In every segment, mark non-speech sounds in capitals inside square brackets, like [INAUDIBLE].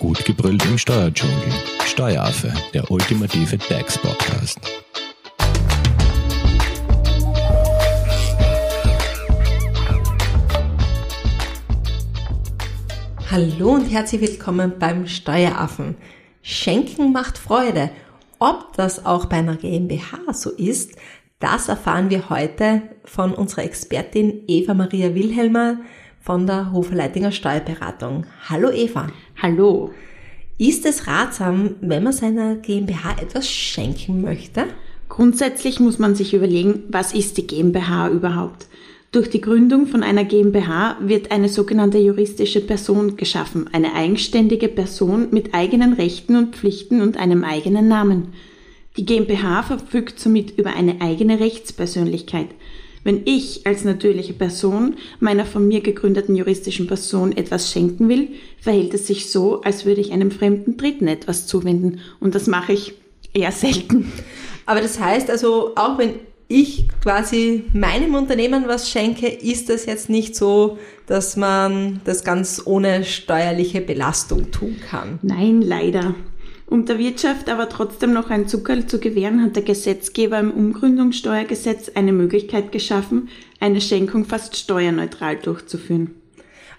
Gut gebrüllt im Steuerdschungel. Steueraffe, der ultimative DAX-Podcast. Hallo und herzlich willkommen beim Steueraffen. Schenken macht Freude. Ob das auch bei einer GmbH so ist, das erfahren wir heute von unserer Expertin Eva Maria Wilhelmer von der Hoferleitinger Steuerberatung. Hallo Eva. Hallo. Ist es ratsam, wenn man seiner GmbH etwas schenken möchte? Grundsätzlich muss man sich überlegen, was ist die GmbH überhaupt? Durch die Gründung von einer GmbH wird eine sogenannte juristische Person geschaffen, eine eigenständige Person mit eigenen Rechten und Pflichten und einem eigenen Namen. Die GmbH verfügt somit über eine eigene Rechtspersönlichkeit. Wenn ich als natürliche Person meiner von mir gegründeten juristischen Person etwas schenken will, verhält es sich so, als würde ich einem fremden Dritten etwas zuwenden. Und das mache ich eher selten. Aber das heißt also, auch wenn ich quasi meinem Unternehmen was schenke, ist das jetzt nicht so, dass man das ganz ohne steuerliche Belastung tun kann. Nein, leider. Um der Wirtschaft aber trotzdem noch ein Zuckerl zu gewähren, hat der Gesetzgeber im Umgründungssteuergesetz eine Möglichkeit geschaffen, eine Schenkung fast steuerneutral durchzuführen.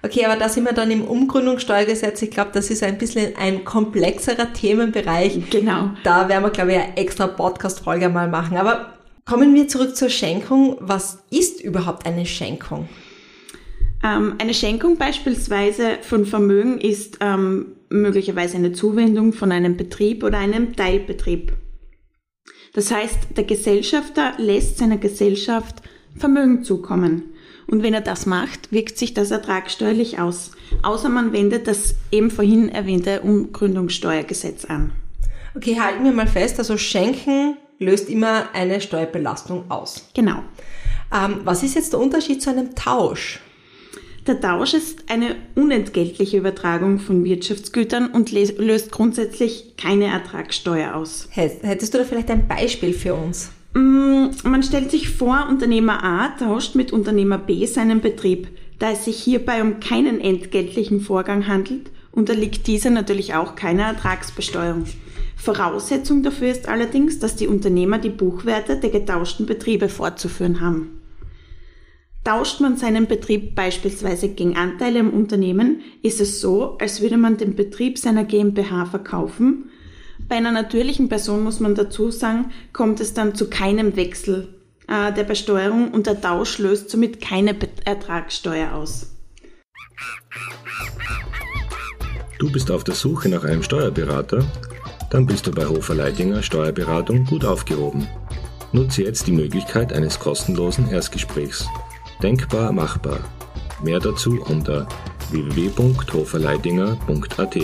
Okay, aber da sind wir dann im Umgründungssteuergesetz. Ich glaube, das ist ein bisschen ein komplexerer Themenbereich. Genau. Da werden wir, glaube ich, eine extra Podcast-Folge mal machen. Aber Kommen wir zurück zur Schenkung. Was ist überhaupt eine Schenkung? Ähm, eine Schenkung beispielsweise von Vermögen ist ähm, möglicherweise eine Zuwendung von einem Betrieb oder einem Teilbetrieb. Das heißt, der Gesellschafter lässt seiner Gesellschaft Vermögen zukommen. Und wenn er das macht, wirkt sich das ertragsteuerlich aus. Außer man wendet das eben vorhin erwähnte Umgründungssteuergesetz an. Okay, halten wir mal fest, also Schenken löst immer eine Steuerbelastung aus. Genau. Ähm, was ist jetzt der Unterschied zu einem Tausch? Der Tausch ist eine unentgeltliche Übertragung von Wirtschaftsgütern und löst grundsätzlich keine Ertragssteuer aus. Hättest du da vielleicht ein Beispiel für uns? Mm, man stellt sich vor, Unternehmer A tauscht mit Unternehmer B seinen Betrieb. Da es sich hierbei um keinen entgeltlichen Vorgang handelt, unterliegt dieser natürlich auch keiner Ertragsbesteuerung. Voraussetzung dafür ist allerdings, dass die Unternehmer die Buchwerte der getauschten Betriebe fortzuführen haben. Tauscht man seinen Betrieb beispielsweise gegen Anteile im Unternehmen, ist es so, als würde man den Betrieb seiner GmbH verkaufen. Bei einer natürlichen Person muss man dazu sagen, kommt es dann zu keinem Wechsel äh, der Besteuerung und der Tausch löst somit keine Ertragssteuer aus. Du bist auf der Suche nach einem Steuerberater? dann bist du bei Hofer Leidinger Steuerberatung gut aufgehoben. Nutze jetzt die Möglichkeit eines kostenlosen Erstgesprächs. Denkbar machbar. Mehr dazu unter www.hoferleidinger.at.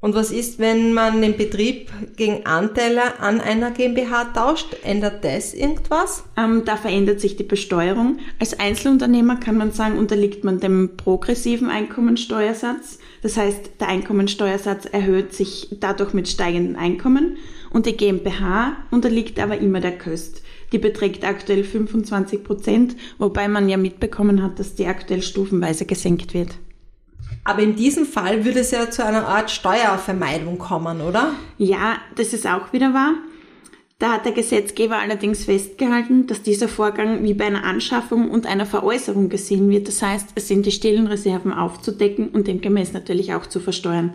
Und was ist, wenn man den Betrieb gegen Anteile an einer GmbH tauscht? Ändert das irgendwas? Ähm, da verändert sich die Besteuerung. Als Einzelunternehmer kann man sagen, unterliegt man dem progressiven Einkommensteuersatz. Das heißt, der Einkommensteuersatz erhöht sich dadurch mit steigenden Einkommen und die GmbH unterliegt aber immer der Köst. Die beträgt aktuell 25 Prozent, wobei man ja mitbekommen hat, dass die aktuell stufenweise gesenkt wird. Aber in diesem Fall würde es ja zu einer Art Steuervermeidung kommen, oder? Ja, das ist auch wieder wahr. Da hat der Gesetzgeber allerdings festgehalten, dass dieser Vorgang wie bei einer Anschaffung und einer Veräußerung gesehen wird. Das heißt, es sind die stillen Reserven aufzudecken und demgemäß natürlich auch zu versteuern.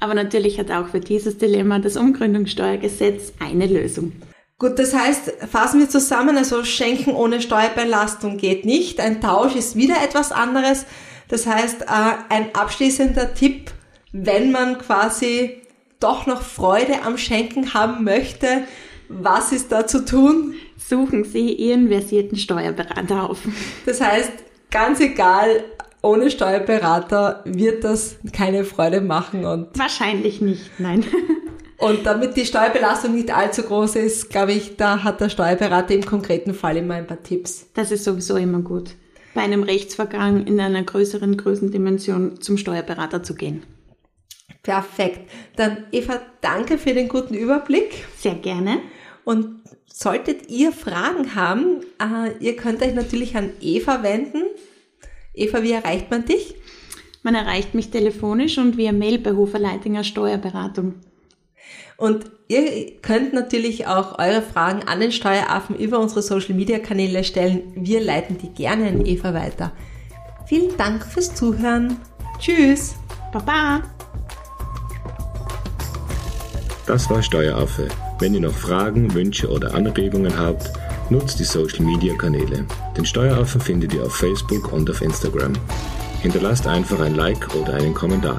Aber natürlich hat auch für dieses Dilemma das Umgründungssteuergesetz eine Lösung. Gut, das heißt, fassen wir zusammen, also Schenken ohne Steuerbelastung geht nicht. Ein Tausch ist wieder etwas anderes. Das heißt, äh, ein abschließender Tipp, wenn man quasi doch noch Freude am Schenken haben möchte, was ist da zu tun? Suchen Sie Ihren versierten Steuerberater auf. Das heißt, ganz egal, ohne Steuerberater wird das keine Freude machen und wahrscheinlich nicht, nein. [LAUGHS] Und damit die Steuerbelastung nicht allzu groß ist, glaube ich, da hat der Steuerberater im konkreten Fall immer ein paar Tipps. Das ist sowieso immer gut bei einem Rechtsvergang in einer größeren Größendimension zum Steuerberater zu gehen. Perfekt. Dann Eva, danke für den guten Überblick. Sehr gerne. Und solltet ihr Fragen haben, äh, ihr könnt euch natürlich an Eva wenden. Eva, wie erreicht man dich? Man erreicht mich telefonisch und via Mail bei Hofer Leitinger Steuerberatung. Und ihr könnt natürlich auch eure Fragen an den Steueraffen über unsere Social Media Kanäle stellen. Wir leiten die gerne an Eva weiter. Vielen Dank fürs Zuhören. Tschüss. Baba. Das war Steueraffe. Wenn ihr noch Fragen, Wünsche oder Anregungen habt, nutzt die Social Media Kanäle. Den Steueraffen findet ihr auf Facebook und auf Instagram. Hinterlasst einfach ein Like oder einen Kommentar.